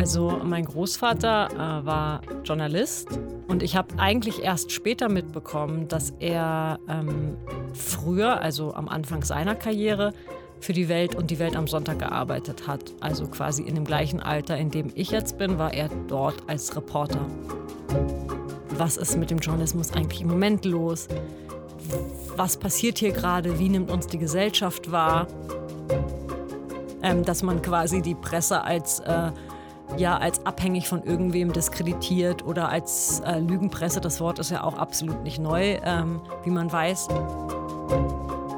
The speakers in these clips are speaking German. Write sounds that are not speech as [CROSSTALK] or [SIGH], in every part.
Also mein Großvater äh, war Journalist und ich habe eigentlich erst später mitbekommen, dass er ähm, früher, also am Anfang seiner Karriere, für die Welt und die Welt am Sonntag gearbeitet hat. Also quasi in dem gleichen Alter, in dem ich jetzt bin, war er dort als Reporter. Was ist mit dem Journalismus eigentlich im Moment los? Was passiert hier gerade? Wie nimmt uns die Gesellschaft wahr? Ähm, dass man quasi die Presse als äh, ja als abhängig von irgendwem diskreditiert oder als äh, Lügenpresse. Das Wort ist ja auch absolut nicht neu, ähm, wie man weiß.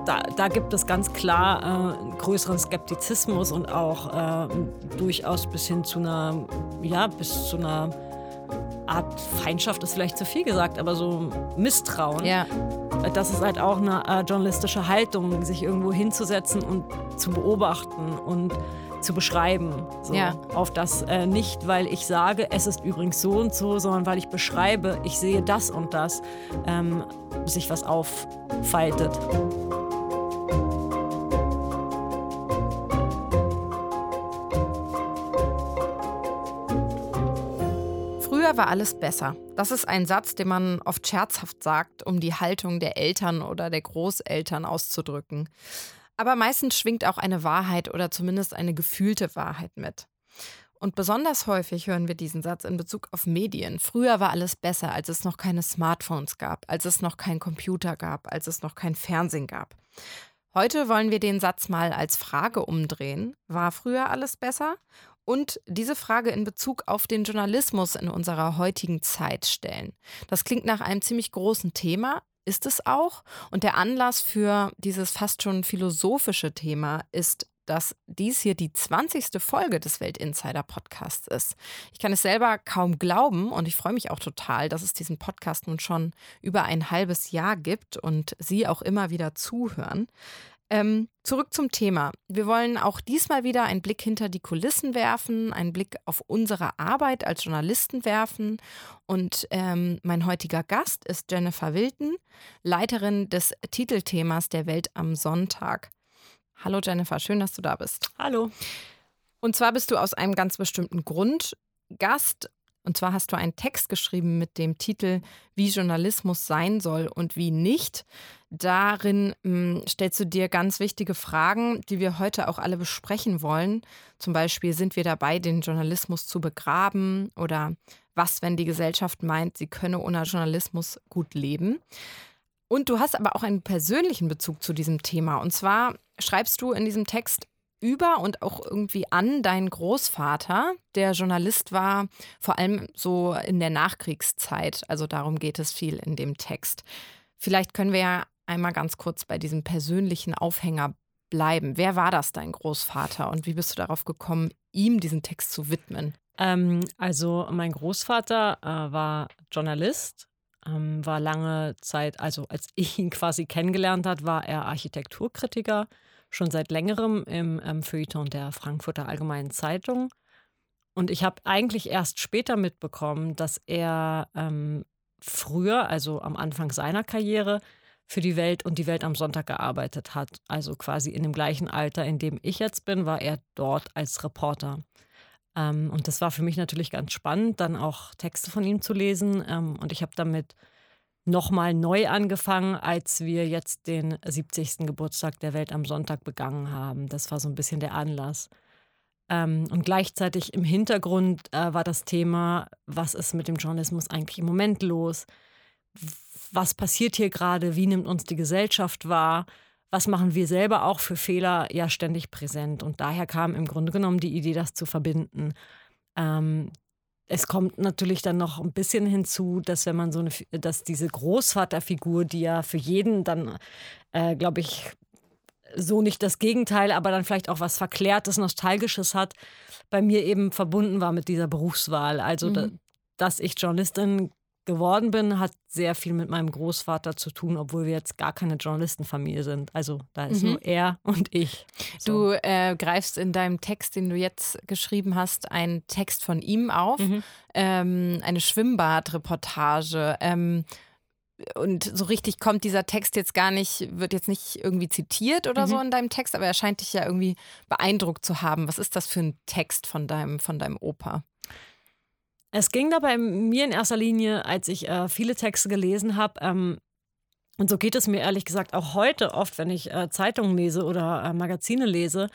Da, da, gibt es ganz klar äh, größeren Skeptizismus und auch äh, durchaus bis hin zu einer, ja, bis zu einer Art Feindschaft ist vielleicht zu viel gesagt, aber so Misstrauen. Ja. Das ist halt auch eine äh, journalistische Haltung, sich irgendwo hinzusetzen und zu beobachten und zu beschreiben. So. Ja. Auf das äh, nicht, weil ich sage, es ist übrigens so und so, sondern weil ich beschreibe, ich sehe das und das, ähm, sich was auffaltet. Früher war alles besser. Das ist ein Satz, den man oft scherzhaft sagt, um die Haltung der Eltern oder der Großeltern auszudrücken. Aber meistens schwingt auch eine Wahrheit oder zumindest eine gefühlte Wahrheit mit. Und besonders häufig hören wir diesen Satz in Bezug auf Medien. Früher war alles besser, als es noch keine Smartphones gab, als es noch kein Computer gab, als es noch kein Fernsehen gab. Heute wollen wir den Satz mal als Frage umdrehen. War früher alles besser? Und diese Frage in Bezug auf den Journalismus in unserer heutigen Zeit stellen. Das klingt nach einem ziemlich großen Thema, ist es auch. Und der Anlass für dieses fast schon philosophische Thema ist, dass dies hier die 20. Folge des Weltinsider Podcasts ist. Ich kann es selber kaum glauben und ich freue mich auch total, dass es diesen Podcast nun schon über ein halbes Jahr gibt und Sie auch immer wieder zuhören. Ähm, zurück zum Thema. Wir wollen auch diesmal wieder einen Blick hinter die Kulissen werfen, einen Blick auf unsere Arbeit als Journalisten werfen. Und ähm, mein heutiger Gast ist Jennifer Wilton, Leiterin des Titelthemas der Welt am Sonntag. Hallo Jennifer, schön, dass du da bist. Hallo. Und zwar bist du aus einem ganz bestimmten Grund Gast und zwar hast du einen Text geschrieben mit dem Titel Wie Journalismus sein soll und wie nicht. Darin mh, hm, stellst du dir ganz wichtige Fragen, die wir heute auch alle besprechen wollen. Zum Beispiel, sind wir dabei, den Journalismus zu begraben? Oder was, wenn die Gesellschaft meint, sie könne ohne Journalismus gut leben? Und du hast aber auch einen persönlichen Bezug zu diesem Thema. Und zwar schreibst du in diesem Text, über und auch irgendwie an deinen Großvater, der Journalist war, vor allem so in der Nachkriegszeit. Also darum geht es viel in dem Text. Vielleicht können wir ja einmal ganz kurz bei diesem persönlichen Aufhänger bleiben. Wer war das, dein Großvater, und wie bist du darauf gekommen, ihm diesen Text zu widmen? Ähm, also mein Großvater äh, war Journalist, ähm, war lange Zeit, also als ich ihn quasi kennengelernt habe, war er Architekturkritiker schon seit längerem im ähm, Feuilleton der Frankfurter Allgemeinen Zeitung. Und ich habe eigentlich erst später mitbekommen, dass er ähm, früher, also am Anfang seiner Karriere, für die Welt und die Welt am Sonntag gearbeitet hat. Also quasi in dem gleichen Alter, in dem ich jetzt bin, war er dort als Reporter. Ähm, und das war für mich natürlich ganz spannend, dann auch Texte von ihm zu lesen. Ähm, und ich habe damit nochmal neu angefangen, als wir jetzt den 70. Geburtstag der Welt am Sonntag begangen haben. Das war so ein bisschen der Anlass. Ähm, und gleichzeitig im Hintergrund äh, war das Thema, was ist mit dem Journalismus eigentlich im Moment los? Was passiert hier gerade? Wie nimmt uns die Gesellschaft wahr? Was machen wir selber auch für Fehler ja ständig präsent? Und daher kam im Grunde genommen die Idee, das zu verbinden. Ähm, es kommt natürlich dann noch ein bisschen hinzu, dass wenn man so eine, dass diese Großvaterfigur, die ja für jeden dann, äh, glaube ich, so nicht das Gegenteil, aber dann vielleicht auch was Verklärtes, Nostalgisches hat, bei mir eben verbunden war mit dieser Berufswahl. Also, mhm. da, dass ich Journalistin geworden bin, hat sehr viel mit meinem Großvater zu tun, obwohl wir jetzt gar keine Journalistenfamilie sind. Also da ist mhm. nur er und ich. So. Du äh, greifst in deinem Text, den du jetzt geschrieben hast, einen Text von ihm auf, mhm. ähm, eine Schwimmbadreportage. Ähm, und so richtig kommt dieser Text jetzt gar nicht, wird jetzt nicht irgendwie zitiert oder mhm. so in deinem Text, aber er scheint dich ja irgendwie beeindruckt zu haben. Was ist das für ein Text von deinem, von deinem Opa? Es ging dabei mir in erster Linie, als ich äh, viele Texte gelesen habe, ähm, und so geht es mir ehrlich gesagt auch heute oft, wenn ich äh, Zeitungen lese oder äh, Magazine lese,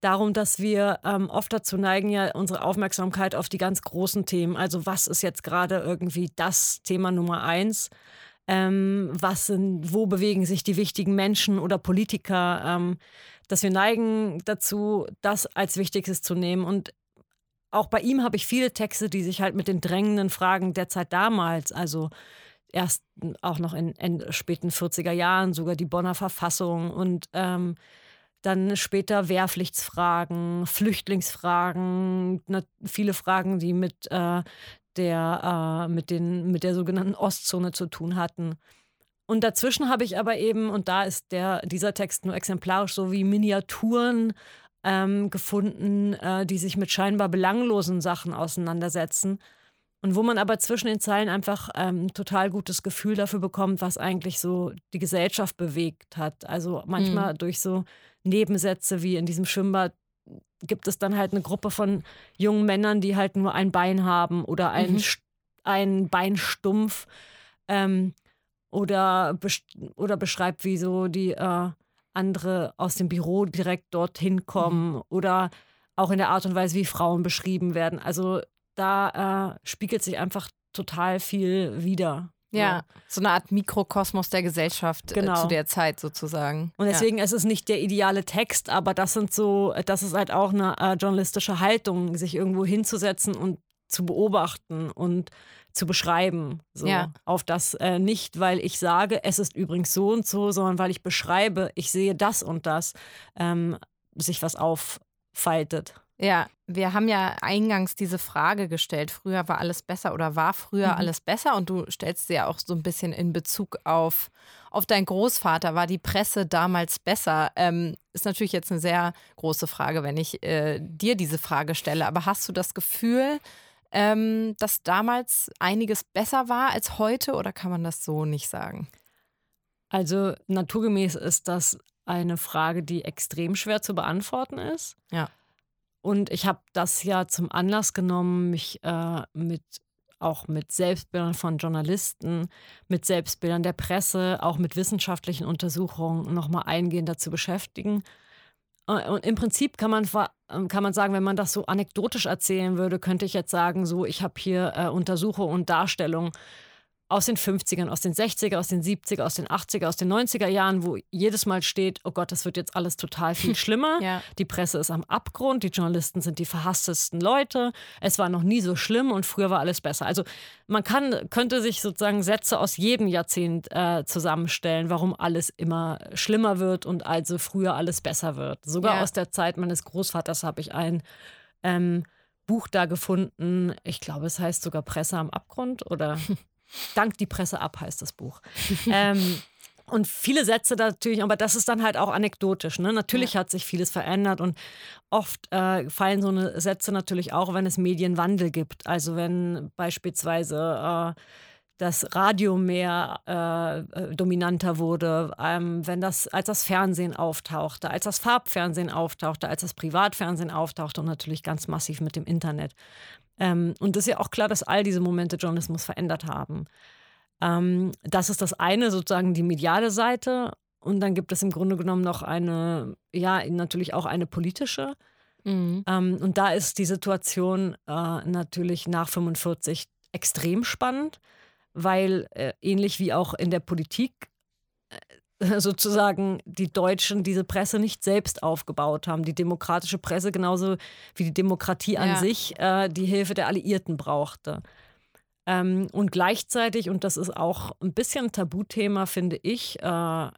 darum, dass wir ähm, oft dazu neigen, ja unsere Aufmerksamkeit auf die ganz großen Themen. Also was ist jetzt gerade irgendwie das Thema Nummer eins? Ähm, was sind, wo bewegen sich die wichtigen Menschen oder Politiker? Ähm, dass wir neigen dazu, das als Wichtigstes zu nehmen. Und auch bei ihm habe ich viele Texte, die sich halt mit den drängenden Fragen der Zeit damals, also erst auch noch in, in späten 40er Jahren, sogar die Bonner Verfassung und ähm, dann später Wehrpflichtsfragen, Flüchtlingsfragen, ne, viele Fragen, die mit, äh, der, äh, mit, den, mit der sogenannten Ostzone zu tun hatten. Und dazwischen habe ich aber eben, und da ist der, dieser Text nur exemplarisch, so wie Miniaturen ähm, gefunden, äh, die sich mit scheinbar belanglosen Sachen auseinandersetzen. Und wo man aber zwischen den Zeilen einfach ein ähm, total gutes Gefühl dafür bekommt, was eigentlich so die Gesellschaft bewegt hat. Also manchmal mhm. durch so Nebensätze wie in diesem Schwimmbad gibt es dann halt eine Gruppe von jungen Männern, die halt nur ein Bein haben oder ein, mhm. ein Bein stumpf. Ähm, oder, oder beschreibt, wie so die äh, andere aus dem Büro direkt dorthin kommen mhm. oder auch in der Art und Weise, wie Frauen beschrieben werden. Also da äh, spiegelt sich einfach total viel wieder. Ja, so eine Art Mikrokosmos der Gesellschaft genau. äh, zu genau. der Zeit sozusagen. Und deswegen ja. ist es nicht der ideale Text, aber das sind so, das ist halt auch eine äh, journalistische Haltung, sich irgendwo hinzusetzen und zu beobachten und zu beschreiben. So. Ja. Auf das äh, nicht, weil ich sage, es ist übrigens so und so, sondern weil ich beschreibe, ich sehe das und das, ähm, sich was auffaltet. Ja, wir haben ja eingangs diese Frage gestellt, früher war alles besser oder war früher mhm. alles besser? Und du stellst sie ja auch so ein bisschen in Bezug auf, auf deinen Großvater. War die Presse damals besser? Ähm, ist natürlich jetzt eine sehr große Frage, wenn ich äh, dir diese Frage stelle. Aber hast du das Gefühl, ähm, dass damals einiges besser war als heute oder kann man das so nicht sagen? Also naturgemäß ist das eine Frage, die extrem schwer zu beantworten ist. Ja. Und ich habe das ja zum Anlass genommen, mich äh, mit auch mit Selbstbildern von Journalisten, mit Selbstbildern der Presse, auch mit wissenschaftlichen Untersuchungen nochmal eingehender zu beschäftigen. Äh, und im Prinzip kann man, ähm, kann man sagen, wenn man das so anekdotisch erzählen würde, könnte ich jetzt sagen, so, ich habe hier äh, Untersuchungen und Darstellungen aus den 50ern, aus den 60er, aus den 70er, aus den 80er, aus den 90er Jahren, wo jedes Mal steht, oh Gott, das wird jetzt alles total viel [LAUGHS] schlimmer. ja. Die Presse ist am Abgrund, die Journalisten sind die verhasstesten Leute. Es war noch nie so schlimm und früher war alles besser. Also man kann, könnte sich sozusagen Sätze aus jedem Jahrzehnt äh, zusammenstellen, warum alles immer schlimmer wird und also früher alles besser wird. Sogar ja. aus der Zeit meines Großvaters habe ich ein ähm, Buch da gefunden. Ich glaube, es heißt sogar Presse am Abgrund oder [LAUGHS] Dank die Presse ab heißt das Buch. ähm, und viele Sätze natürlich, aber das ist dann halt auch anekdotisch. Ne? Natürlich ja. hat sich vieles verändert und oft äh, fallen so eine Sätze natürlich auch, wenn es Medienwandel gibt. Also wenn beispielsweise äh, das Radio mehr äh, äh, dominanter wurde, ähm, wenn das, als das Fernsehen auftauchte, als das Farbfernsehen auftauchte, als das Privatfernsehen auftauchte und natürlich ganz massiv mit dem Internet. Ähm, und es ist ja auch klar, dass all diese Momente Journalismus verändert haben. Ähm, das ist das eine, sozusagen die mediale Seite. Und dann gibt es im Grunde genommen noch eine, ja, natürlich auch eine politische. Mhm. Ähm, und da ist die Situation äh, natürlich nach 45 extrem spannend, weil äh, ähnlich wie auch in der Politik äh, [LAUGHS] sozusagen die Deutschen diese Presse nicht selbst aufgebaut haben. Die demokratische Presse genauso wie die Demokratie an ja. sich äh, die Hilfe der Alliierten brauchte. Ähm, und gleichzeitig, und das ist auch ein bisschen ein Tabuthema, finde ich, äh,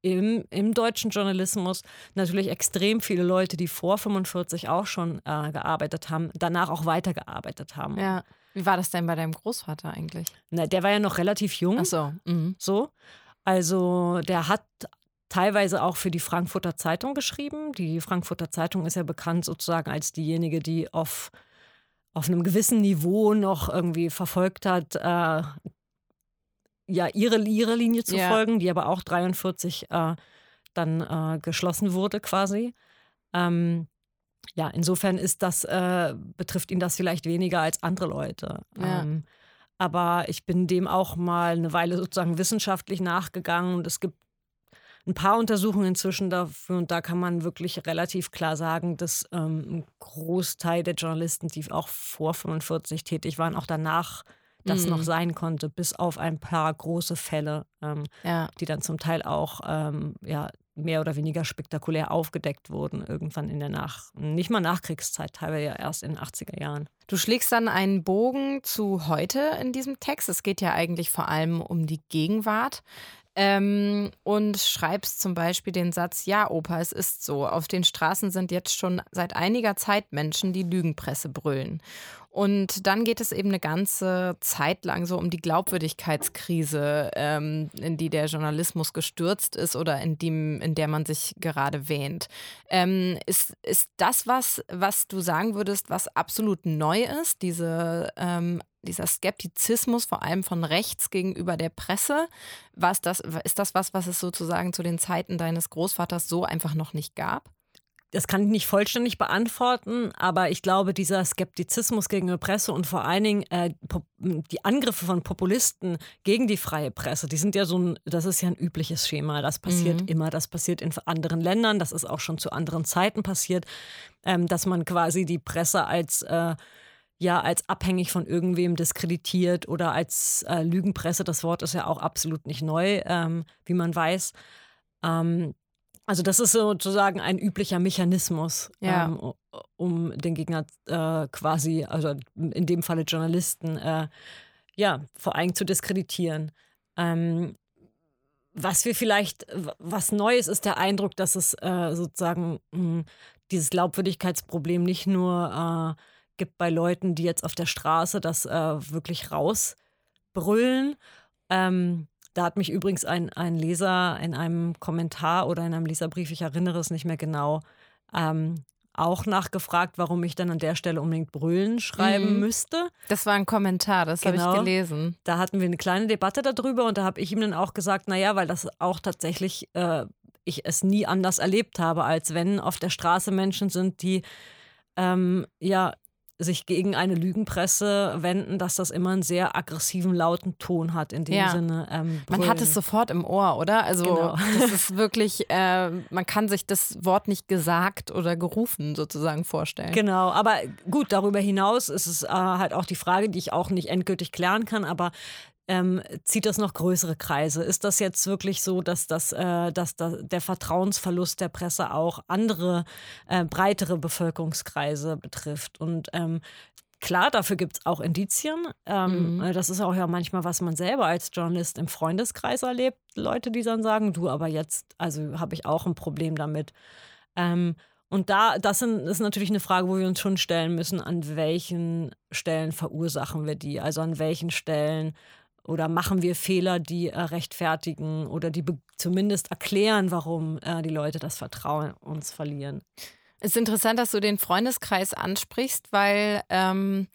im, im deutschen Journalismus natürlich extrem viele Leute, die vor 45 auch schon äh, gearbeitet haben, danach auch weitergearbeitet haben. Ja. Wie war das denn bei deinem Großvater eigentlich? Na, der war ja noch relativ jung. Ach so. Mhm. So. Also der hat teilweise auch für die Frankfurter Zeitung geschrieben. Die Frankfurter Zeitung ist ja bekannt sozusagen als diejenige, die auf, auf einem gewissen Niveau noch irgendwie verfolgt hat, äh, ja, ihre, ihre Linie zu ja. folgen, die aber auch 43 äh, dann äh, geschlossen wurde quasi. Ähm, ja, insofern ist das, äh, betrifft ihn das vielleicht weniger als andere Leute. Ja. Ähm, aber ich bin dem auch mal eine Weile sozusagen wissenschaftlich nachgegangen und es gibt ein paar Untersuchungen inzwischen dafür und da kann man wirklich relativ klar sagen, dass ähm, ein Großteil der Journalisten, die auch vor 45 tätig waren, auch danach das Mhm. noch sein konnte, bis auf ein paar große Fälle, ähm, Ja. die dann zum Teil auch ähm, ja, mehr oder weniger spektakulär aufgedeckt wurden, irgendwann in der Nach-, nicht mal Nachkriegszeit, teilweise ja erst in den 80er Jahren. Du schlägst dann einen Bogen zu heute in diesem Text. Es geht ja eigentlich vor allem um die Gegenwart. Ähm, und schreibst zum Beispiel den Satz, ja, Opa, es ist so. Auf den Straßen sind jetzt schon seit einiger Zeit Menschen, die Lügenpresse brüllen. Und dann geht es eben eine ganze Zeit lang so um die Glaubwürdigkeitskrise, ähm, in die der Journalismus gestürzt ist oder in, dem, in der man sich gerade wähnt. Ähm, ist, ist das was, was du sagen würdest, was absolut neu ist, diese, ähm, dieser Skeptizismus vor allem von rechts gegenüber der Presse? Was das, ist das was, was es sozusagen zu den Zeiten deines Großvaters so einfach noch nicht gab? Das kann ich nicht vollständig beantworten, aber ich glaube, dieser Skeptizismus gegenüber Presse und vor allen Dingen äh, die Angriffe von Populisten gegen die freie Presse, die sind ja so ein, das ist ja ein übliches Schema. Das passiert Mhm. immer. Das passiert in anderen Ländern. Das ist auch schon zu anderen Zeiten passiert, ähm, dass man quasi die Presse als äh, ja als abhängig von irgendwem diskreditiert oder als äh, Lügenpresse. Das Wort ist ja auch absolut nicht neu, ähm, wie man weiß. Ähm, also das ist sozusagen ein üblicher Mechanismus, Ja. ähm, um den Gegner äh, quasi, also in dem Falle Journalisten, äh, ja, vor allem zu diskreditieren. Ähm, was wir vielleicht, was Neues ist der Eindruck, dass es äh, sozusagen mh, dieses Glaubwürdigkeitsproblem nicht nur äh, gibt bei Leuten, die jetzt auf der Straße das äh, wirklich rausbrüllen. Ähm, da hat mich übrigens ein, ein Leser in einem Kommentar oder in einem Leserbrief, ich erinnere es nicht mehr genau, ähm, auch nachgefragt, warum ich dann an der Stelle unbedingt brüllen schreiben Mhm. müsste. Das war ein Kommentar, das habe Genau. ich gelesen. Da hatten wir eine kleine Debatte darüber und da habe ich ihm dann auch gesagt, naja, weil das auch tatsächlich äh, ich es nie anders erlebt habe, als wenn auf der Straße Menschen sind, die ähm, ja sich gegen eine Lügenpresse wenden, dass das immer einen sehr aggressiven, lauten Ton hat. In dem Ja. Sinne. Ähm, Man hat es sofort im Ohr, oder? Also Genau. das ist [LAUGHS] wirklich, äh, man kann sich das Wort nicht gesagt oder gerufen sozusagen vorstellen. Genau, aber gut, darüber hinaus ist es äh, halt auch die Frage, die ich auch nicht endgültig klären kann, aber ähm, zieht das noch größere Kreise? Ist das jetzt wirklich so, dass, das, äh, dass da der Vertrauensverlust der Presse auch andere, äh, breitere Bevölkerungskreise betrifft? Und ähm, Klar, dafür gibt es auch Indizien. Ähm, Mhm. äh, Das ist auch ja manchmal, was man selber als Journalist im Freundeskreis erlebt. Leute, die dann sagen, du, aber jetzt, also habe ich auch ein Problem damit. Ähm, und da, das ist natürlich eine Frage, wo wir uns schon stellen müssen, an welchen Stellen verursachen wir die? Also an welchen Stellen oder machen wir Fehler, die äh, rechtfertigen oder die zumindest erklären, warum äh, die Leute das Vertrauen uns verlieren. Es ist interessant, dass du den Freundeskreis ansprichst, weil ähm,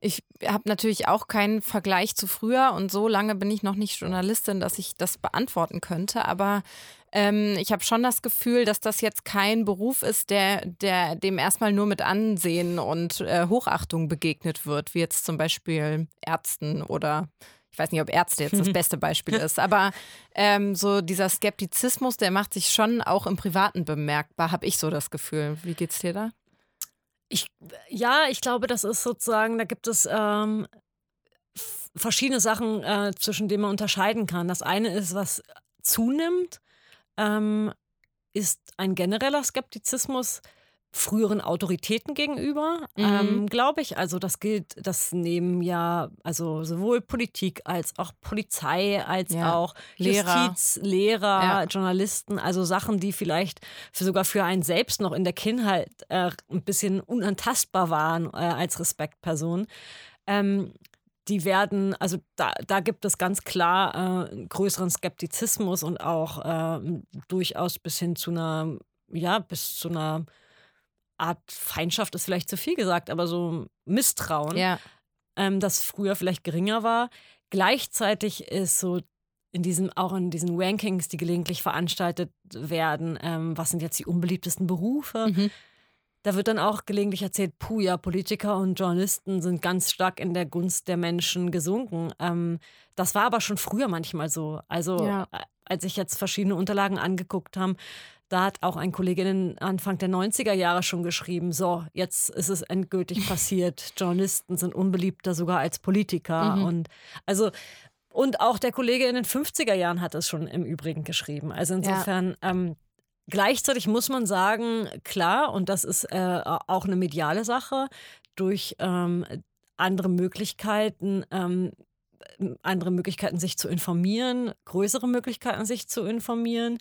ich habe natürlich auch keinen Vergleich zu früher und so lange bin ich noch nicht Journalistin, dass ich das beantworten könnte. Aber ähm, ich habe schon das Gefühl, dass das jetzt kein Beruf ist, der, der dem erstmal nur mit Ansehen und äh, Hochachtung begegnet wird, wie jetzt zum Beispiel Ärzten oder ich weiß nicht, ob Ärzte jetzt das [LAUGHS] beste Beispiel ist, aber ähm, so dieser Skeptizismus, der macht sich schon auch im Privaten bemerkbar, habe ich so das Gefühl. Wie geht's dir da? Ich, ja, ich glaube, das ist sozusagen, da gibt es ähm, verschiedene Sachen, äh, zwischen denen man unterscheiden kann. Das eine ist, was zunimmt, ähm, ist ein genereller Skeptizismus früheren Autoritäten gegenüber, Mhm. ähm, glaube ich. Also das gilt, das nehmen ja also sowohl Politik als auch Polizei, als Ja. auch Lehrer. Justiz, Lehrer, Ja. Journalisten, also Sachen, die vielleicht für, sogar für einen selbst noch in der Kindheit äh, ein bisschen unantastbar waren äh, als Respektperson. Ähm, die werden, also da, da gibt es ganz klar äh, größeren Skeptizismus und auch äh, durchaus bis hin zu einer, ja, bis zu einer Art Feindschaft ist vielleicht zu viel gesagt, aber so Misstrauen Ja. ähm, das früher vielleicht geringer war. Gleichzeitig ist so in diesem, auch in diesen Rankings, die gelegentlich veranstaltet werden, ähm, was sind jetzt die unbeliebtesten Berufe, Mhm. da wird dann auch gelegentlich erzählt, puh, ja, Politiker und Journalisten sind ganz stark in der Gunst der Menschen gesunken. Ähm, das war aber schon früher manchmal so. Also ja. Äh, als ich jetzt verschiedene Unterlagen angeguckt habe, da hat auch ein Kollege in Anfang der 90er Jahre schon geschrieben, so, jetzt ist es endgültig [LAUGHS] passiert. Journalisten sind unbeliebter sogar als Politiker. Mhm. Und also und auch der Kollege in den 50er Jahren hat es schon im Übrigen geschrieben. Also insofern, ja. ähm, gleichzeitig muss man sagen, klar, und das ist äh, auch eine mediale Sache, durch ähm, andere Möglichkeiten, ähm, andere Möglichkeiten, sich zu informieren, größere Möglichkeiten, sich zu informieren,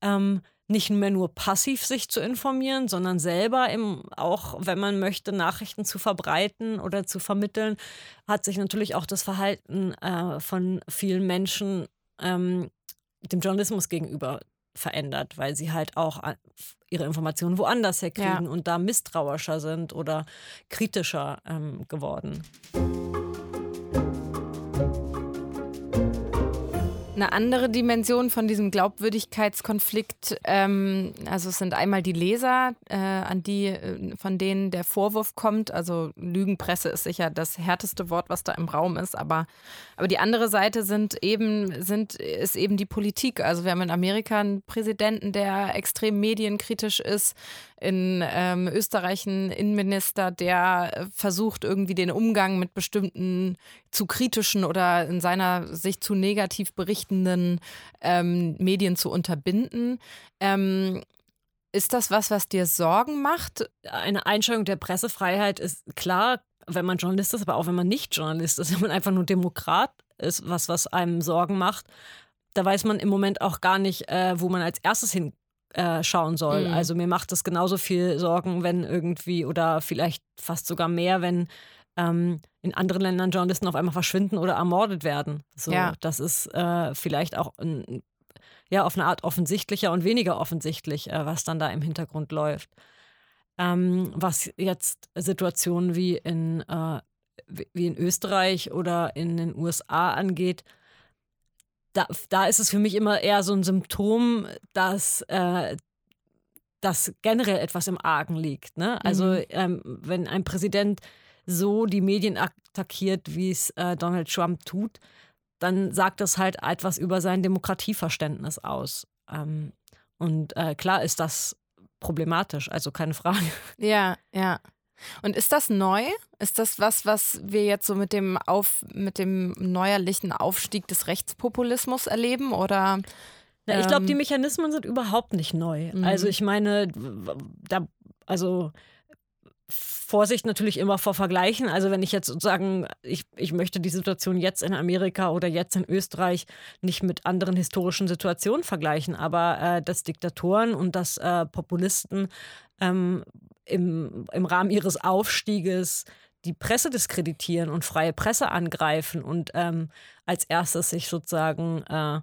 ähm, nicht mehr nur passiv sich zu informieren, sondern selber im, auch, wenn man möchte, Nachrichten zu verbreiten oder zu vermitteln, hat sich natürlich auch das Verhalten äh, von vielen Menschen ähm, dem Journalismus gegenüber verändert, weil sie halt auch äh, ihre Informationen woanders herkriegen ja. und da misstrauischer sind oder kritischer ähm, geworden. Eine andere Dimension von diesem Glaubwürdigkeitskonflikt, ähm, also es sind einmal die Leser, äh, an die, äh, von denen der Vorwurf kommt. Also Lügenpresse ist sicher das härteste Wort, was da im Raum ist, aber, aber die andere Seite sind eben, sind, ist eben die Politik. Also wir haben in Amerika einen Präsidenten, der extrem medienkritisch ist, in ähm, Österreich einen Innenminister, der versucht, irgendwie den Umgang mit bestimmten zu kritischen oder in seiner Sicht zu negativ berichtenden ähm, Medien zu unterbinden. Ähm, ist das was, was dir Sorgen macht? Eine Einschränkung der Pressefreiheit ist klar, wenn man Journalist ist, aber auch wenn man nicht Journalist ist, [LAUGHS] wenn man einfach nur Demokrat ist, was, was einem Sorgen macht. Da weiß man im Moment auch gar nicht, äh, wo man als erstes hin äh, schauen soll. Mhm. Also mir macht es genauso viel Sorgen, wenn irgendwie oder vielleicht fast sogar mehr, wenn ähm, in anderen Ländern Journalisten auf einmal verschwinden oder ermordet werden. So, ja. Das ist äh, vielleicht auch ein, ja, auf eine Art offensichtlicher und weniger offensichtlich, äh, was dann da im Hintergrund läuft. Ähm, was jetzt Situationen wie in, äh, wie in Österreich oder in den USA angeht, da, da ist es für mich immer eher so ein Symptom, dass, äh, dass generell etwas im Argen liegt. Ne? Also mhm. ähm, wenn ein Präsident so die Medien attackiert, wie es äh, Donald Trump tut, dann sagt das halt etwas über sein Demokratieverständnis aus. Ähm, und äh, klar ist das problematisch, also keine Frage. Ja, ja. Und ist das neu? Ist das was, was wir jetzt so mit dem, Auf, mit dem neuerlichen Aufstieg des Rechtspopulismus erleben? Oder? Ja, ich glaube, die ähm, Mechanismen sind überhaupt nicht neu. Mhm. Also ich meine, da, also Vorsicht natürlich immer vor Vergleichen. Also wenn ich jetzt sozusagen, ich, ich möchte die Situation jetzt in Amerika oder jetzt in Österreich nicht mit anderen historischen Situationen vergleichen, aber äh, dass Diktatoren und dass äh, Populisten ähm, im, im Rahmen ihres Aufstieges die Presse diskreditieren und freie Presse angreifen und ähm, als erstes sich sozusagen äh,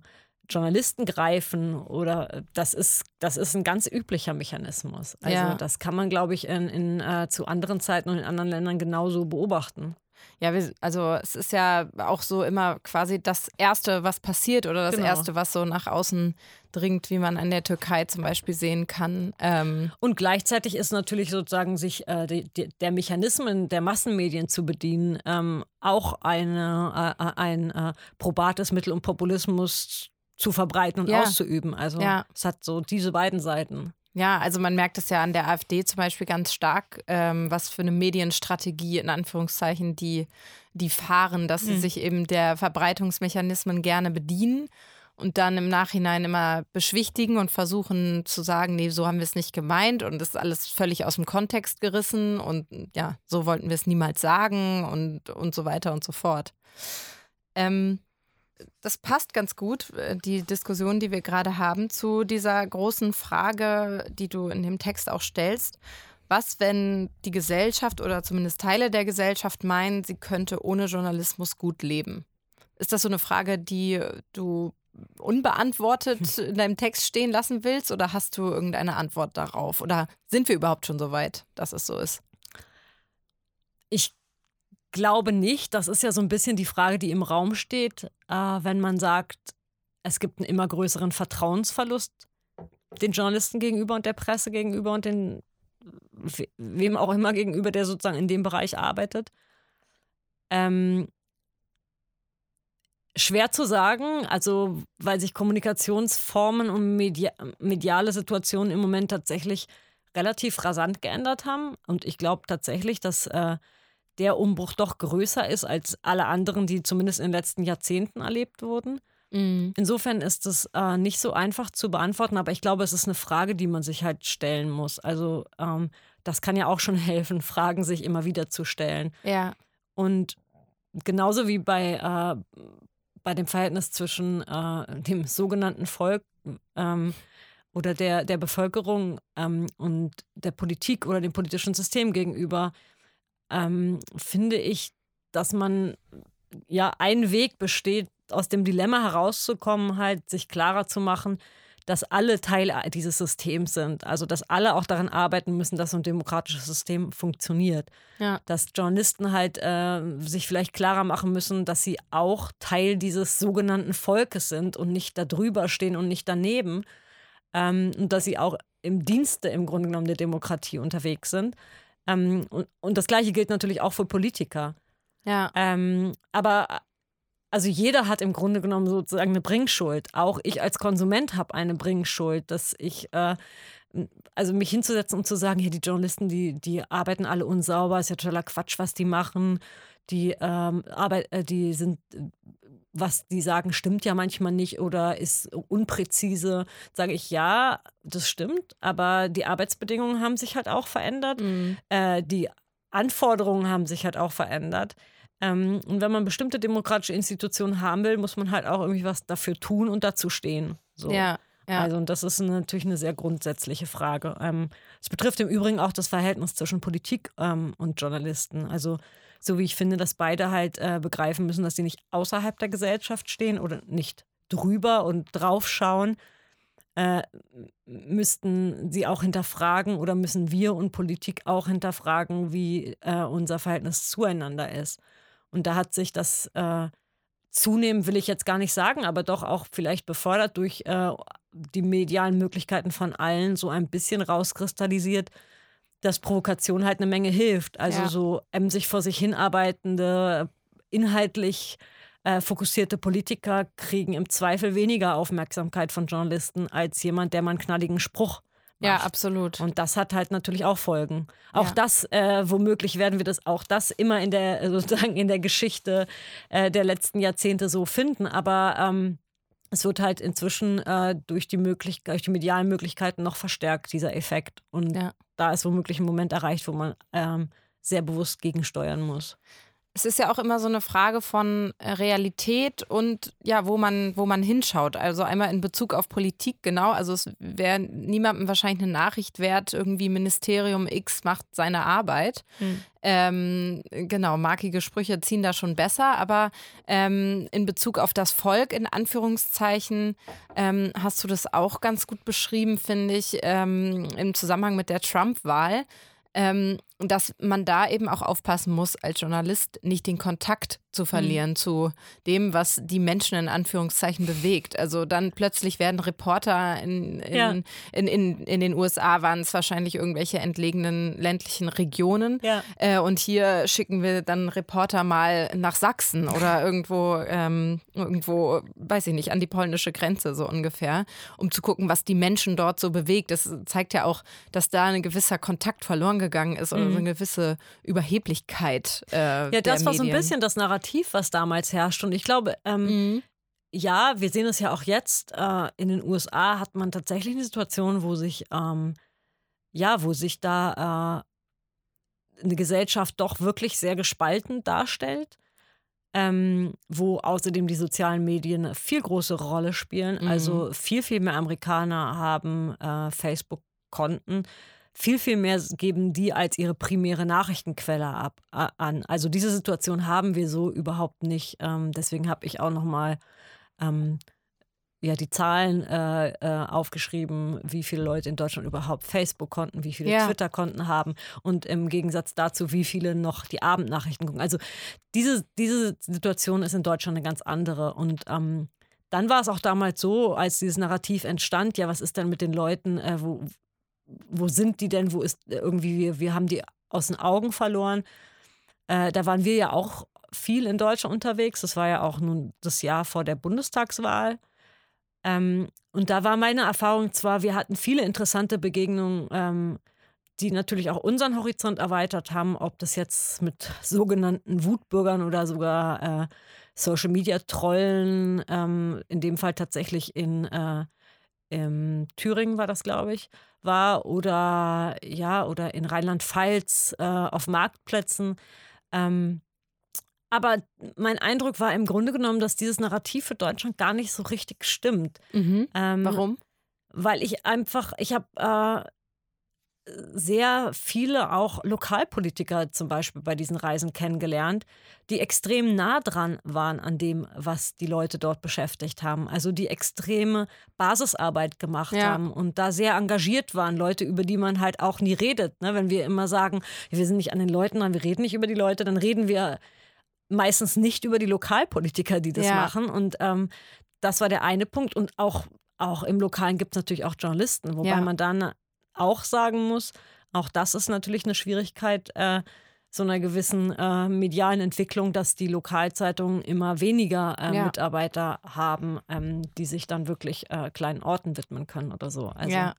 Journalisten greifen oder das ist, das ist ein ganz üblicher Mechanismus. Also ja. das kann man, glaube ich, in, in äh, zu anderen Zeiten und in anderen Ländern genauso beobachten. Ja, wir, also es ist ja auch so immer quasi das Erste, was passiert oder das genau. Erste, was so nach außen dringt, wie man an der Türkei zum Beispiel sehen kann. Ähm und gleichzeitig ist natürlich sozusagen sich äh, die, die, der Mechanismen der Massenmedien zu bedienen ähm, auch eine, äh, ein äh, probates Mittel, um Populismus zu verbreiten und ja. auszuüben. Also ja. es hat so diese beiden Seiten. Ja, also man merkt es ja an der AfD zum Beispiel ganz stark, ähm, was für eine Medienstrategie in Anführungszeichen die, die fahren, dass mhm. sie sich eben der Verbreitungsmechanismen gerne bedienen und dann im Nachhinein immer beschwichtigen und versuchen zu sagen, nee, so haben wir es nicht gemeint und das ist alles völlig aus dem Kontext gerissen und ja, so wollten wir es niemals sagen und, und so weiter und so fort. Ähm, das passt ganz gut, äh, die Diskussion, die wir gerade haben, zu dieser großen Frage, die du in dem Text auch stellst. Was, wenn die Gesellschaft oder zumindest Teile der Gesellschaft meinen, sie könnte ohne Journalismus gut leben? Ist das so eine Frage, die du unbeantwortet in deinem Text stehen lassen willst oder hast du irgendeine Antwort darauf? Oder sind wir überhaupt schon so weit, dass es so ist? Ich glaube nicht. Das ist ja so ein bisschen die Frage, die im Raum steht, äh, wenn man sagt, es gibt einen immer größeren Vertrauensverlust den Journalisten gegenüber und der Presse gegenüber und den wem auch immer gegenüber, der sozusagen in dem Bereich arbeitet. Ähm, schwer zu sagen, also weil sich Kommunikationsformen und media mediale Situationen im Moment tatsächlich relativ rasant geändert haben. Und ich glaube tatsächlich, dass äh, der Umbruch doch größer ist als alle anderen, die zumindest in den letzten Jahrzehnten erlebt wurden. Mhm. Insofern ist es äh, nicht so einfach zu beantworten, aber ich glaube, es ist eine Frage, die man sich halt stellen muss. Also ähm, das kann ja auch schon [LAUGHS] helfen, Fragen sich immer wieder zu stellen. Ja. Und genauso wie bei, äh, bei dem Verhältnis zwischen äh, dem sogenannten Volk ähm, oder der, der Bevölkerung ähm, und der Politik oder dem politischen System gegenüber, ähm, finde ich, dass man ja ein Weg besteht, aus dem Dilemma herauszukommen, halt sich klarer zu machen, dass alle Teil dieses Systems sind. Also dass alle auch daran arbeiten müssen, dass so ein demokratisches System funktioniert. Ja. Dass Journalisten halt äh, sich vielleicht klarer machen müssen, dass sie auch Teil dieses sogenannten Volkes sind und nicht darüber stehen und nicht daneben. Ähm, und dass sie auch im Dienste im Grunde genommen der Demokratie unterwegs sind. Ähm, und, und, das Gleiche gilt natürlich auch für Politiker. Ja. Ähm, aber also jeder hat im Grunde genommen sozusagen eine Bringschuld. Auch ich als Konsument habe eine Bringschuld, dass ich, äh, also mich hinzusetzen und zu sagen, hier die Journalisten, die, die arbeiten alle unsauber, ist ja totaler Quatsch, was die machen. Die ähm, Arbeit, äh, die sind, was die sagen, stimmt ja manchmal nicht oder ist unpräzise. Sage ich ja, das stimmt, aber die Arbeitsbedingungen haben sich halt auch verändert. Mhm. Äh, die Anforderungen haben sich halt auch verändert. Ähm, und wenn man bestimmte demokratische Institutionen haben will, muss man halt auch irgendwie was dafür tun und dazu stehen. So. Ja, ja. Also, und das ist natürlich eine sehr grundsätzliche Frage. Ähm, es betrifft im Übrigen auch das Verhältnis zwischen Politik ähm, und Journalisten. Also, so wie ich finde, dass beide halt äh, begreifen müssen, dass sie nicht außerhalb der Gesellschaft stehen oder nicht drüber und draufschauen, äh, müssten sie auch hinterfragen oder müssen wir und Politik auch hinterfragen, wie äh, unser Verhältnis zueinander ist. Und da hat sich das äh, zunehmend, will ich jetzt gar nicht sagen, aber doch auch vielleicht befördert durch äh, die medialen Möglichkeiten von allen so ein bisschen rauskristallisiert, dass Provokation halt eine Menge hilft. Also ja. so emsig vor sich hinarbeitende, inhaltlich äh, fokussierte Politiker kriegen im Zweifel weniger Aufmerksamkeit von Journalisten als jemand, der mal einen knalligen Spruch Macht. Ja, absolut. Und das hat halt natürlich auch Folgen. Auch ja. das, äh, womöglich werden wir das auch das immer in der, äh, sozusagen in der Geschichte äh, der letzten Jahrzehnte so finden. Aber ähm, es wird halt inzwischen äh, durch, die durch die medialen Möglichkeiten noch verstärkt, dieser Effekt. Und ja. Da ist womöglich ein Moment erreicht, wo man ähm, sehr bewusst gegensteuern muss es ist ja auch immer so eine Frage von äh, Realität und ja, wo man, wo man hinschaut. Also einmal in Bezug auf Politik, genau. Also es wäre niemandem wahrscheinlich eine Nachricht wert, irgendwie Ministerium X macht seine Arbeit. Mhm. Ähm, genau, markige Sprüche ziehen da schon besser, aber ähm, in Bezug auf das Volk, in Anführungszeichen, ähm, hast du das auch ganz gut beschrieben, finde ich, ähm, im Zusammenhang mit der Trump-Wahl. Ähm, dass man da eben auch aufpassen muss, als Journalist nicht den Kontakt zu verlieren mhm. zu dem, was die Menschen in Anführungszeichen bewegt. Also dann plötzlich werden Reporter in, in, ja. in, in, in, den USA waren es wahrscheinlich irgendwelche entlegenen ländlichen Regionen. Ja. Äh, und hier schicken wir dann Reporter mal nach Sachsen oder [LAUGHS] irgendwo, ähm, irgendwo, weiß ich nicht, an die polnische Grenze so ungefähr, um zu gucken, was die Menschen dort so bewegt. Das zeigt ja auch, dass da ein gewisser Kontakt verloren gegangen ist mhm. So eine gewisse Überheblichkeit. Äh, ja, das war so ein bisschen das Narrativ, was damals herrscht. Und ich glaube, ähm, mhm. ja, wir sehen es ja auch jetzt. Äh, in den USA hat man tatsächlich eine Situation, wo sich, ähm, ja, wo sich da äh, eine Gesellschaft doch wirklich sehr gespalten darstellt. Ähm, wo außerdem die sozialen Medien eine viel größere Rolle spielen. Mhm. Also viel, viel mehr Amerikaner haben äh, Facebook-Konten viel, viel mehr geben die als ihre primäre Nachrichtenquelle ab, an. Also diese Situation haben wir so überhaupt nicht. Ähm, deswegen habe ich auch nochmal ähm, ja, die Zahlen äh, äh, aufgeschrieben, wie viele Leute in Deutschland überhaupt Facebook-Konten, wie viele ja. Twitter-Konten haben und im Gegensatz dazu, wie viele noch die Abendnachrichten gucken. Also diese, diese Situation ist in Deutschland eine ganz andere. Und ähm, dann war es auch damals so, als dieses Narrativ entstand, ja, was ist denn mit den Leuten, äh, wo, wo sind die denn? Wo ist irgendwie, wir, wir haben die aus den Augen verloren. Äh, da waren wir ja auch viel in Deutschland unterwegs. Das war ja auch nun das Jahr vor der Bundestagswahl. Ähm, und da war meine Erfahrung zwar, wir hatten viele interessante Begegnungen, ähm, die natürlich auch unseren Horizont erweitert haben, ob das jetzt mit sogenannten Wutbürgern oder sogar äh, Social Media Trollen, ähm, in dem Fall tatsächlich in äh, Thüringen war das, glaube ich, war oder ja, oder in Rheinland-Pfalz äh, auf Marktplätzen. Ähm, aber mein Eindruck war im Grunde genommen, dass dieses Narrativ für Deutschland gar nicht so richtig stimmt. Mhm. Ähm, Warum? Weil ich einfach, ich habe äh, sehr viele auch Lokalpolitiker zum Beispiel bei diesen Reisen kennengelernt, die extrem nah dran waren an dem, was die Leute dort beschäftigt haben. Also die extreme Basisarbeit gemacht ja. haben und da sehr engagiert waren. Leute, über die man halt auch nie redet. Ne? Wenn wir immer sagen, wir sind nicht an den Leuten dran, wir reden nicht über die Leute, dann reden wir meistens nicht über die Lokalpolitiker, die das ja. machen. Und ähm, das war der eine Punkt. Und auch, auch im Lokalen gibt es natürlich auch Journalisten, wobei ja. man dann auch sagen muss, auch das ist natürlich eine Schwierigkeit äh, so einer gewissen äh, medialen Entwicklung, dass die Lokalzeitungen immer weniger äh, ja. Mitarbeiter haben, ähm, die sich dann wirklich äh, kleinen Orten widmen können oder so. Also, ja.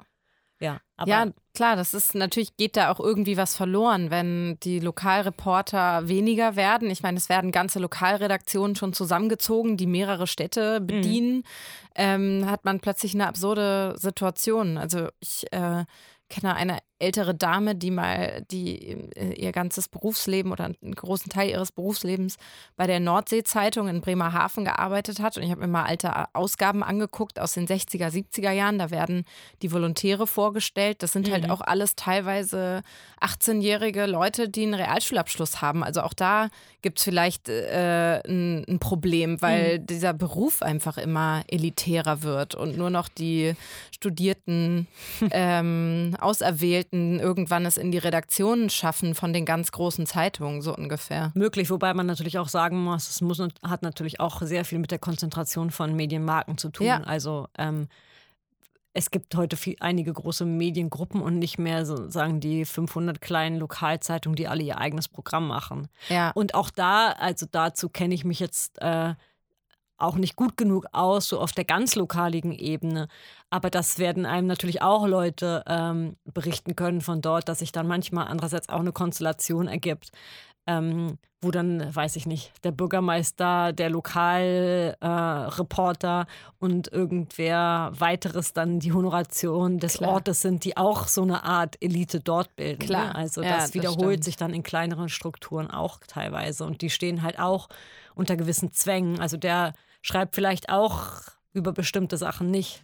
Ja, ja, klar, das ist natürlich, geht da auch irgendwie was verloren, wenn die Lokalreporter weniger werden. Ich meine, es werden ganze Lokalredaktionen schon zusammengezogen, die mehrere Städte mhm. bedienen. Mhm. Ähm, hat man plötzlich eine absurde Situation. Also ich äh, kenne eine ältere Dame, die mal die äh, ihr ganzes Berufsleben oder einen großen Teil ihres Berufslebens bei der Nordsee-Zeitung in Bremerhaven gearbeitet hat. Und ich habe mir mal alte Ausgaben angeguckt aus den 60er, 70er Jahren. Da werden die Volontäre vorgestellt. Das sind halt mhm. halt auch alles teilweise 18-jährige Leute, die einen Realschulabschluss haben. Also auch da gibt es vielleicht äh, ein, ein, Problem, weil mhm. dieser Beruf einfach immer elitärer wird und nur noch die studierten, [LAUGHS] ähm, Auserwählten irgendwann es in die Redaktionen schaffen von den ganz großen Zeitungen, so ungefähr. Möglich, wobei man natürlich auch sagen muss, es muss, hat natürlich auch sehr viel mit der Konzentration von Medienmarken zu tun. Ja. Also ähm, es gibt heute viel, einige große Mediengruppen und nicht mehr sozusagen die 500 kleinen Lokalzeitungen, die alle ihr eigenes Programm machen. Ja. Und auch da, also dazu kenne ich mich jetzt äh, auch nicht gut genug aus, so auf der ganz lokaligen Ebene. Aber das werden einem natürlich auch Leute ähm, berichten können von dort, dass sich dann manchmal andererseits auch eine Konstellation ergibt, ähm, wo dann, weiß ich nicht, der Bürgermeister, der Lokalreporter äh, und irgendwer weiteres dann die Honoration des Klar. Ortes sind, die auch so eine Art Elite dort bilden. Ne? Klar. Ne? Also das, ja, das wiederholt stimmt. sich dann in kleineren Strukturen auch teilweise und die stehen halt auch unter gewissen Zwängen. Also der schreibt vielleicht auch über bestimmte Sachen nicht.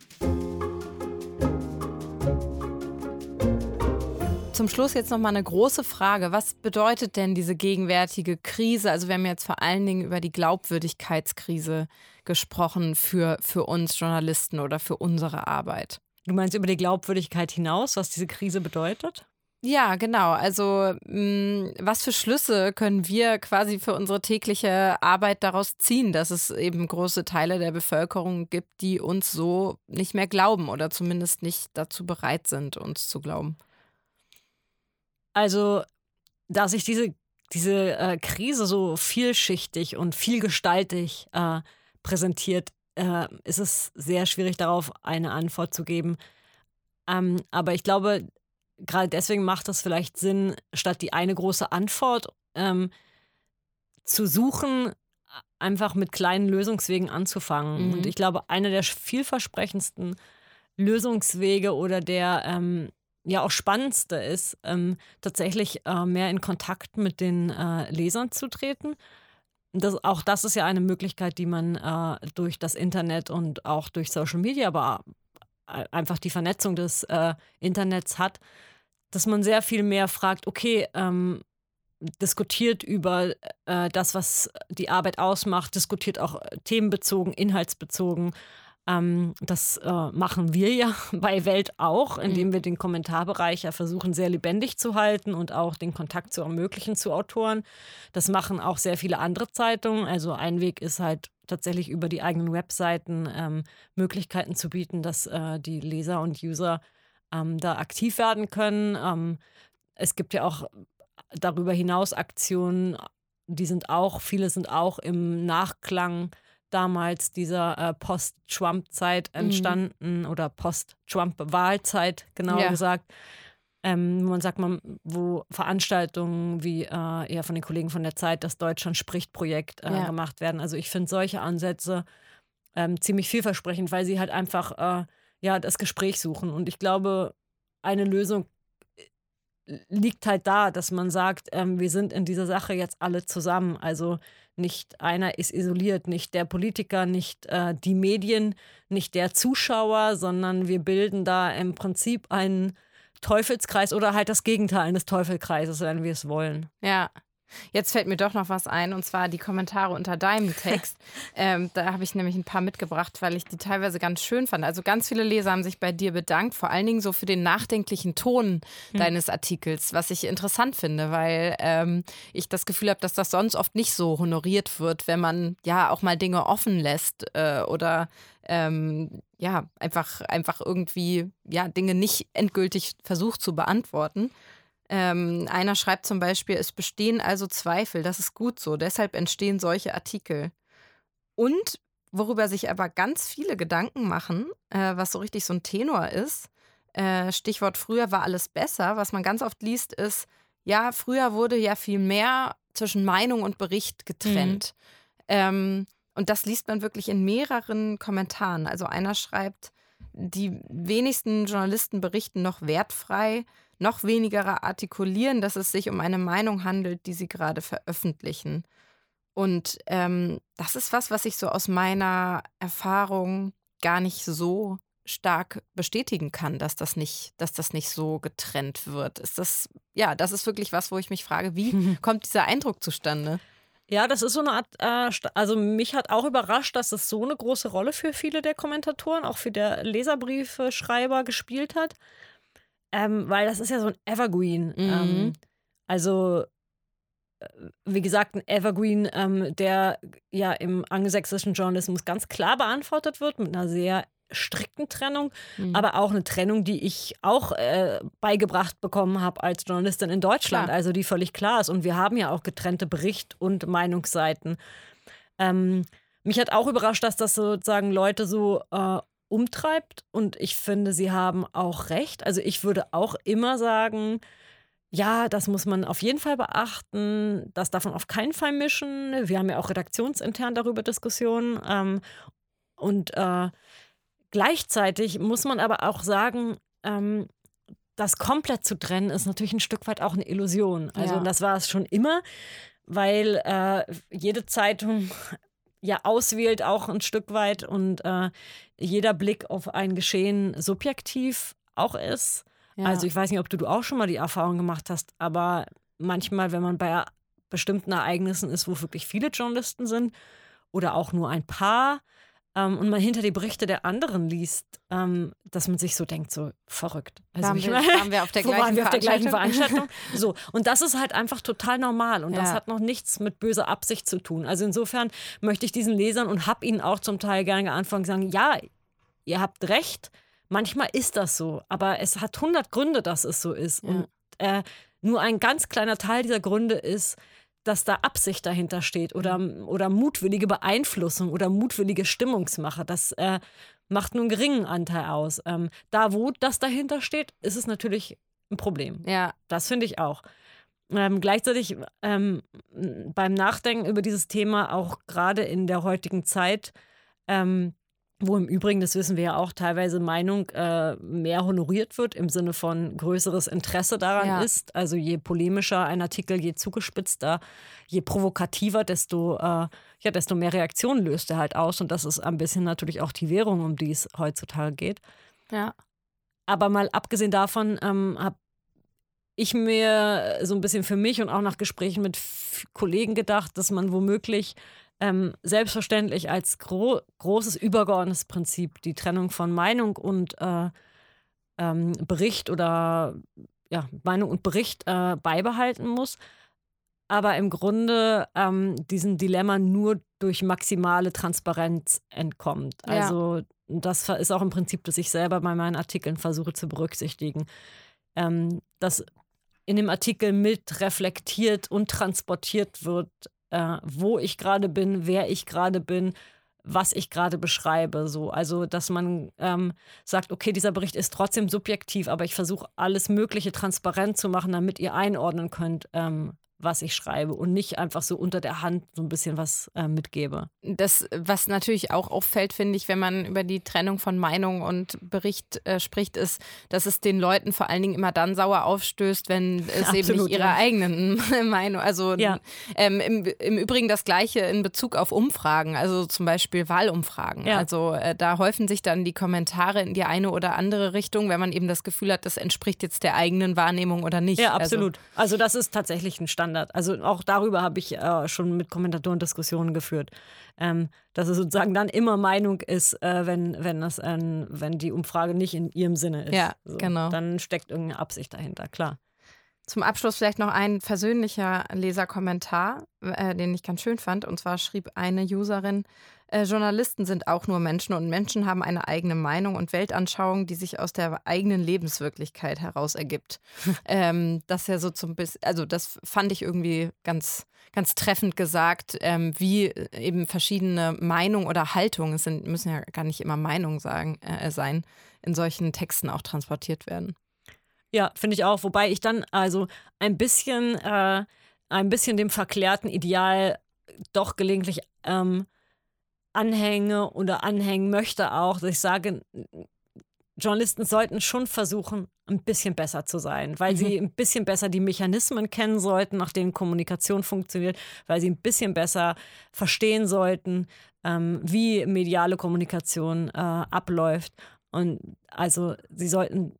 Zum Schluss jetzt noch mal eine große Frage. Was bedeutet denn diese gegenwärtige Krise? Also wir haben jetzt vor allen Dingen über die Glaubwürdigkeitskrise gesprochen für, für uns Journalisten oder für unsere Arbeit. Du meinst über die Glaubwürdigkeit hinaus, was diese Krise bedeutet? Ja, genau. Also mh, mm, was für Schlüsse können wir quasi für unsere tägliche Arbeit daraus ziehen, dass es eben große Teile der Bevölkerung gibt, die uns so nicht mehr glauben oder zumindest nicht dazu bereit sind, uns zu glauben? Also, dass sich diese, diese äh, Krise so vielschichtig und vielgestaltig äh, präsentiert, äh, ist es sehr schwierig darauf eine Antwort zu geben. Ähm, aber ich glaube, gerade deswegen macht es vielleicht Sinn, statt die eine große Antwort ähm, zu suchen, einfach mit kleinen Lösungswegen anzufangen. Mhm. Und ich glaube, einer der vielversprechendsten Lösungswege oder der ähm, ja auch spannendste ist, ähm, tatsächlich äh, mehr in Kontakt mit den äh, Lesern zu treten. Das, auch das ist ja eine Möglichkeit, die man äh, durch das Internet und auch durch Social Media, aber einfach die Vernetzung des äh, Internets hat, dass man sehr viel mehr fragt, okay, ähm, diskutiert über äh, das, was die Arbeit ausmacht, diskutiert auch themenbezogen, inhaltsbezogen. Ähm, das äh, machen wir ja [LAUGHS] bei Welt auch, indem mhm. wir den Kommentarbereich ja versuchen, sehr lebendig zu halten und auch den Kontakt zu ermöglichen zu Autoren. Das machen auch sehr viele andere Zeitungen. Also ein Weg ist halt tatsächlich über die eigenen Webseiten ähm, Möglichkeiten zu bieten, dass äh, die Leser und User ähm, da aktiv werden können. Ähm, es gibt ja auch darüber hinaus Aktionen, die sind auch, viele sind auch im Nachklang damals dieser äh, Post-Trump-Zeit mhm. entstanden mhm. oder Post-Trump-Wahlzeit, genauer ja. gesagt. Ähm, man sagt mal, wo Veranstaltungen wie äh, eher von den Kollegen von der Zeit, das Deutschland spricht Projekt äh, ja. gemacht werden. Also ich finde solche Ansätze ähm, ziemlich vielversprechend, weil sie halt einfach äh, ja das Gespräch suchen. Und ich glaube, eine Lösung äh, liegt halt da, dass man sagt, ähm, wir sind in dieser Sache jetzt alle zusammen. Also nicht einer ist isoliert, nicht der Politiker, nicht äh, die Medien, nicht der Zuschauer, sondern wir bilden da im Prinzip einen Teufelskreis oder halt das Gegenteil eines Teufelkreises, wenn wir es wollen. Ja. Jetzt fällt mir doch noch was ein, und zwar die Kommentare unter deinem [LAUGHS] Text. ähm, da habe ich nämlich ein paar mitgebracht, weil ich die teilweise ganz schön fand. Also ganz viele Leser haben sich bei dir bedankt, vor allen Dingen so für den nachdenklichen Ton hm. deines Artikels, was ich interessant finde, weil ähm, ich das Gefühl habe, dass das sonst oft nicht so honoriert wird, wenn man ja auch mal Dinge offen lässt äh, oder ähm, ja, einfach, einfach irgendwie ja, Dinge nicht endgültig versucht zu beantworten. Ähm, einer schreibt zum Beispiel, es bestehen also Zweifel, das ist gut so, deshalb entstehen solche Artikel. Und worüber sich aber ganz viele Gedanken machen, äh, was so richtig so ein Tenor ist, äh, Stichwort früher war alles besser, was man ganz oft liest, ist, ja, früher wurde ja viel mehr zwischen Meinung und Bericht getrennt. Mhm. Ähm, und das liest man wirklich in mehreren Kommentaren. Also einer schreibt, die wenigsten Journalisten berichten noch wertfrei, noch weniger artikulieren, dass es sich um eine Meinung handelt, die sie gerade veröffentlichen. Und ähm, das ist was, was ich so aus meiner Erfahrung gar nicht so stark bestätigen kann, dass das nicht, dass das nicht so getrennt wird. Ist das, ja, das ist wirklich was, wo ich mich frage, wie [LAUGHS] kommt dieser Eindruck zustande? Ja, das ist so eine Art, äh, also mich hat auch überrascht, dass es so eine große Rolle für viele der Kommentatoren, auch für der Leserbriefschreiber gespielt hat ähm, weil das ist ja so ein Evergreen. Mhm. Ähm, also, äh, wie gesagt, ein Evergreen, ähm, der ja im angelsächsischen Journalismus ganz klar beantwortet wird, mit einer sehr strikten Trennung, mhm. aber auch eine Trennung, die ich auch äh, beigebracht bekommen habe als Journalistin in Deutschland, klar. also die völlig klar ist. Und wir haben ja auch getrennte Bericht- und Meinungsseiten. Ähm, mich hat auch überrascht, dass das sozusagen Leute so äh, umtreibt. Und ich finde, sie haben auch recht. Also ich würde auch immer sagen, ja, das muss man auf jeden Fall beachten. Das darf man auf keinen Fall mischen. Wir haben ja auch redaktionsintern darüber Diskussionen. Ähm, und äh, gleichzeitig muss man aber auch sagen, ähm, das komplett zu trennen ist natürlich ein Stück weit auch eine Illusion. Also ja. das war es schon immer, weil äh, jede Zeitung ja auswählt auch ein Stück weit und äh, jeder Blick auf ein Geschehen subjektiv auch ist. Ja. Also ich weiß nicht, ob du, du auch schon mal die Erfahrung gemacht hast, aber manchmal, wenn man bei bestimmten Ereignissen ist, wo wirklich viele Journalisten sind oder auch nur ein paar, ähm, und man hinter die Berichte der anderen liest, ähm, dass man sich so denkt, so verrückt. Also waren, wir, waren wir auf [LAUGHS] der gleichen wir auf der gleichen Veranstaltung? so, und das ist halt einfach total normal und ja. das hat noch nichts mit böser Absicht zu tun. Also insofern möchte ich diesen Lesern und habe ihnen auch zum Teil gerne anfangen sagen, ja, ihr habt recht, manchmal ist das so, aber es hat 100 Gründe, dass es so ist. Ja. Und äh, nur ein ganz kleiner Teil dieser Gründe ist, dass da Absicht dahinter steht oder, mhm. oder mutwillige Beeinflussung oder mutwillige Stimmungsmache. Das äh, macht nur einen geringen Anteil aus. Ähm, da, wo das dahinter steht, ist es natürlich ein Problem. Ja. Das finde ich auch. Ähm, gleichzeitig ähm, beim Nachdenken über dieses Thema, auch gerade in der heutigen Zeit, ähm, wo im Übrigen, das wissen wir ja auch, teilweise Meinung äh, mehr honoriert wird, im Sinne von größeres Interesse daran ja. ist. Also je polemischer ein Artikel, je zugespitzter, je provokativer, desto, äh, ja, desto mehr Reaktionen löst er halt aus. Und das ist ein bisschen natürlich auch die Währung, um die es heutzutage geht. Ja. Aber mal abgesehen davon ähm, habe ich mir so ein bisschen für mich und auch nach Gesprächen mit Kollegen gedacht, dass man womöglich ähm, selbstverständlich als gro großes übergeordnetes Prinzip die Trennung von Meinung und äh, ähm, Bericht oder ja, Meinung und Bericht äh, beibehalten muss. Aber im Grunde ähm, diesen Dilemma nur durch maximale Transparenz entkommt. Also ja. das ist auch im Prinzip, das ich selber bei meinen Artikeln versuche zu berücksichtigen. Ähm, dass in dem Artikel mit reflektiert und transportiert wird, äh, wo ich gerade bin, wer ich gerade bin, was ich gerade beschreibe. So. Also, dass man ähm, sagt, okay, dieser Bericht ist trotzdem subjektiv, aber ich versuche alles Mögliche transparent zu machen, damit ihr einordnen könnt, ähm, was ich schreibe und nicht einfach so unter der Hand so ein bisschen was äh, mitgebe. Das, was natürlich auch auffällt, finde ich, wenn man über die Trennung von Meinung und Bericht äh, spricht, ist, dass es den Leuten vor allen Dingen immer dann sauer aufstößt, wenn [LAUGHS] es Absolut, eben nicht ihrer ja. eigenen [LAUGHS] Meinung, also ja. ähm, im, im, Übrigen das Gleiche in Bezug auf Umfragen, also zum Beispiel Wahlumfragen. Ja. Also äh, da häufen sich dann die Kommentare in die eine oder andere Richtung, wenn man eben das Gefühl hat, das entspricht jetzt der eigenen Wahrnehmung oder nicht. Ja, also absolut. Also, also das ist tatsächlich ein Standard. Standard. Also auch darüber habe ich äh, schon mit Kommentatoren Diskussionen geführt. Ähm, dass es sozusagen dann immer Meinung ist, äh, wenn, wenn, das, äh, wenn die Umfrage nicht in ihrem Sinne ist. Ja, so, genau. Dann steckt irgendeine Absicht dahinter, klar. Zum Abschluss vielleicht noch ein persönlicher Leserkommentar, äh, den ich ganz schön fand. Und zwar schrieb eine Userin, äh, Journalisten sind auch nur Menschen und Menschen haben eine eigene Meinung und Weltanschauung, die sich aus der eigenen Lebenswirklichkeit heraus ergibt. [LAUGHS] ähm, das ja so zum bisschen, also das fand ich irgendwie ganz, ganz treffend gesagt, ähm, wie eben verschiedene Meinungen oder Haltungen, es sind, müssen ja gar nicht immer Meinungen sagen, äh, sein, in solchen Texten auch transportiert werden. Ja, finde ich auch. Wobei ich dann also ein bisschen, äh, ein bisschen dem verklärten Ideal doch gelegentlich ähm, anhänge oder anhängen möchte auch, dass ich sage, Journalisten sollten schon versuchen, ein bisschen besser zu sein, weil mhm. sie ein bisschen besser die Mechanismen kennen sollten, nach denen Kommunikation funktioniert, weil sie ein bisschen besser verstehen sollten, ähm, wie mediale Kommunikation äh, abläuft. Und also sie sollten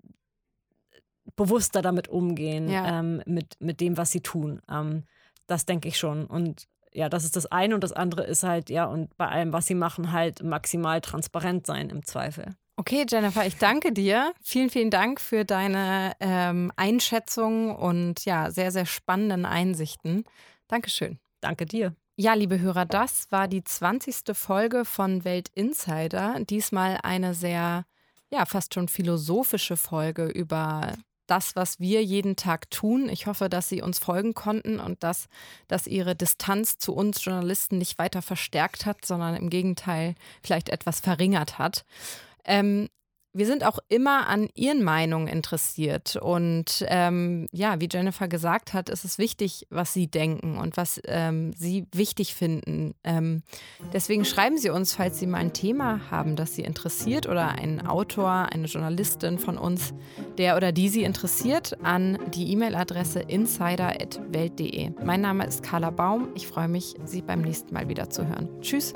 bewusster damit umgehen, ja. ähm, mit, mit dem, was sie tun. Ähm, das denke ich schon. Und ja, das ist das eine. Und das andere ist halt, ja, und bei allem, was sie machen, halt maximal transparent sein im Zweifel. Okay, Jennifer, ich danke dir. Vielen, vielen Dank für deine ähm, Einschätzung und ja, sehr, sehr spannenden Einsichten. Dankeschön. Danke dir. Ja, liebe Hörer, das war die 20. Folge von Welt Insider. Diesmal eine sehr, ja, fast schon philosophische Folge über das, was wir jeden Tag tun. Ich hoffe, dass Sie uns folgen konnten und dass, dass Ihre Distanz zu uns Journalisten nicht weiter verstärkt hat, sondern im Gegenteil vielleicht etwas verringert hat. Ähm, wir sind auch immer an Ihren Meinungen interessiert. Und ähm, ja, wie Jennifer gesagt hat, ist es wichtig, was Sie denken und was ähm, Sie wichtig finden. Ähm, deswegen schreiben Sie uns, falls Sie mal ein Thema haben, das Sie interessiert oder einen Autor, eine Journalistin von uns, der oder die Sie interessiert, an die E-Mail-Adresse insider.welt.de. Mein Name ist Carla Baum. Ich freue mich, Sie beim nächsten Mal wieder zu hören. Tschüss.